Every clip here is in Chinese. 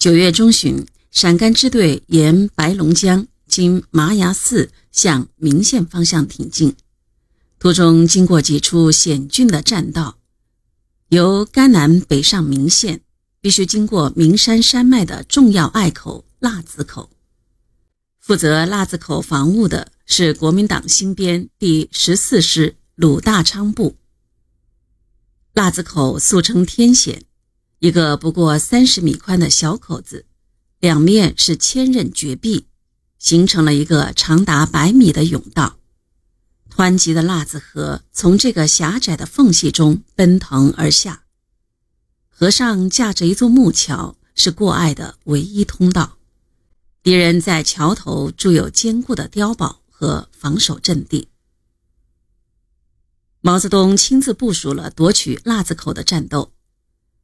九月中旬，陕甘支队沿白龙江经麻崖寺向明县方向挺进，途中经过几处险峻的栈道，由甘南北上明县，必须经过岷山山脉的重要隘口腊子口。负责腊子口防务的是国民党新编第十四师鲁大昌部。腊子口素称天险。一个不过三十米宽的小口子，两面是千仞绝壁，形成了一个长达百米的甬道。湍急的腊子河从这个狭窄的缝隙中奔腾而下，河上架着一座木桥，是过隘的唯一通道。敌人在桥头筑有坚固的碉堡和防守阵地。毛泽东亲自部署了夺取腊子口的战斗。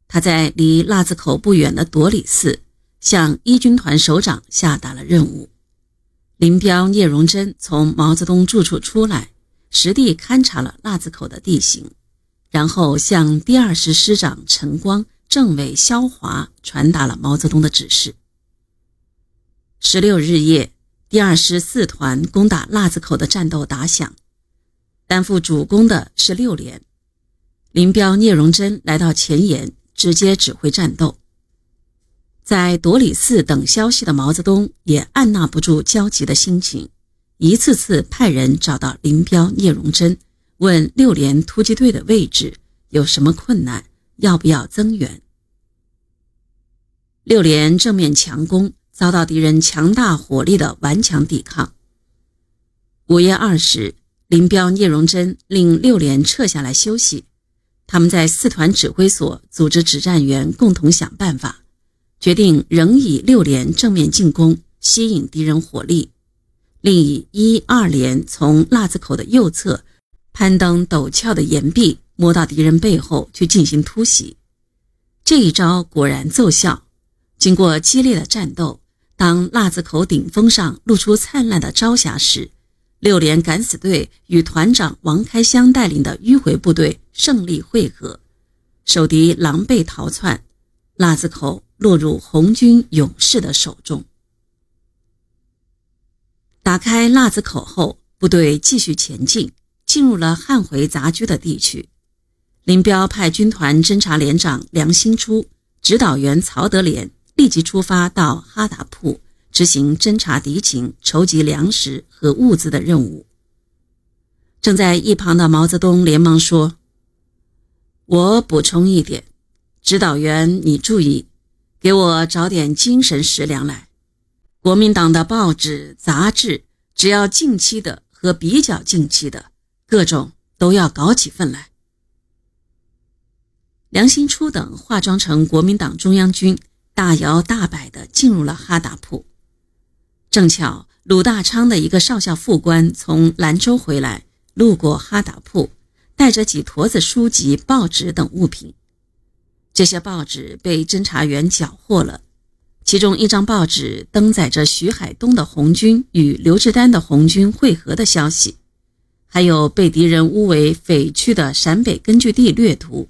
他在离腊子口不远的朵里寺，向一军团首长下达了任务。林彪、聂荣臻从毛泽东住处出来，实地勘察了腊子口的地形，然后向第二师师长陈光、政委肖华传达了毛泽东的指示。十六日夜，第二师四团攻打腊子口的战斗打响，担负主攻的是六连。林彪、聂荣臻来到前沿。直接指挥战斗。在朵里寺等消息的毛泽东也按捺不住焦急的心情，一次次派人找到林彪、聂荣臻，问六连突击队的位置有什么困难，要不要增援。六连正面强攻，遭到敌人强大火力的顽强抵抗。午夜二十，林彪、聂荣臻令六连撤下来休息。他们在四团指挥所组织指战员，共同想办法，决定仍以六连正面进攻，吸引敌人火力；另以一二连从腊子口的右侧攀登陡峭的岩壁，摸到敌人背后去进行突袭。这一招果然奏效。经过激烈的战斗，当腊子口顶峰上露出灿烂的朝霞时，六连敢死队与团长王开湘带领的迂回部队胜利会合，守敌狼狈逃窜，腊子口落入红军勇士的手中。打开腊子口后，部队继续前进，进入了汉回杂居的地区。林彪派军团侦察连长梁兴初、指导员曹德连立即出发到哈达铺。执行侦察敌情、筹集粮食和物资的任务。正在一旁的毛泽东连忙说：“我补充一点，指导员你注意，给我找点精神食粮来。国民党的报纸、杂志，只要近期的和比较近期的，各种都要搞几份来。”梁兴初等化妆成国民党中央军，大摇大摆地进入了哈达铺。正巧鲁大昌的一个少校副官从兰州回来，路过哈达铺，带着几坨子书籍、报纸等物品。这些报纸被侦查员缴获了，其中一张报纸登载着徐海东的红军与刘志丹的红军会合的消息，还有被敌人污为匪区的陕北根据地略图。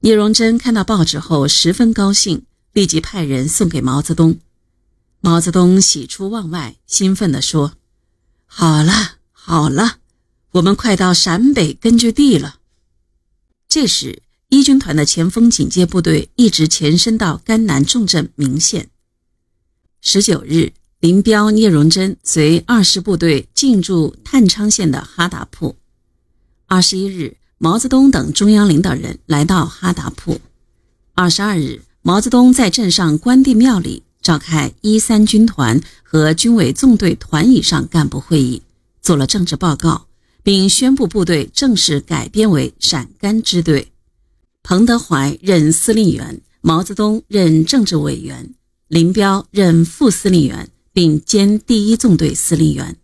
聂荣臻看到报纸后十分高兴，立即派人送给毛泽东。毛泽东喜出望外，兴奋地说：“好了，好了，我们快到陕北根据地了。”这时，一军团的前锋警戒部队一直前伸到甘南重镇明县。十九日，林彪、聂荣臻随二师部队进驻探昌县的哈达铺。二十一日，毛泽东等中央领导人来到哈达铺。二十二日，毛泽东在镇上关帝庙里。召开一三军团和军委纵队团以上干部会议，做了政治报告，并宣布部队正式改编为陕甘支队。彭德怀任司令员，毛泽东任政治委员，林彪任副司令员，并兼第一纵队司令员。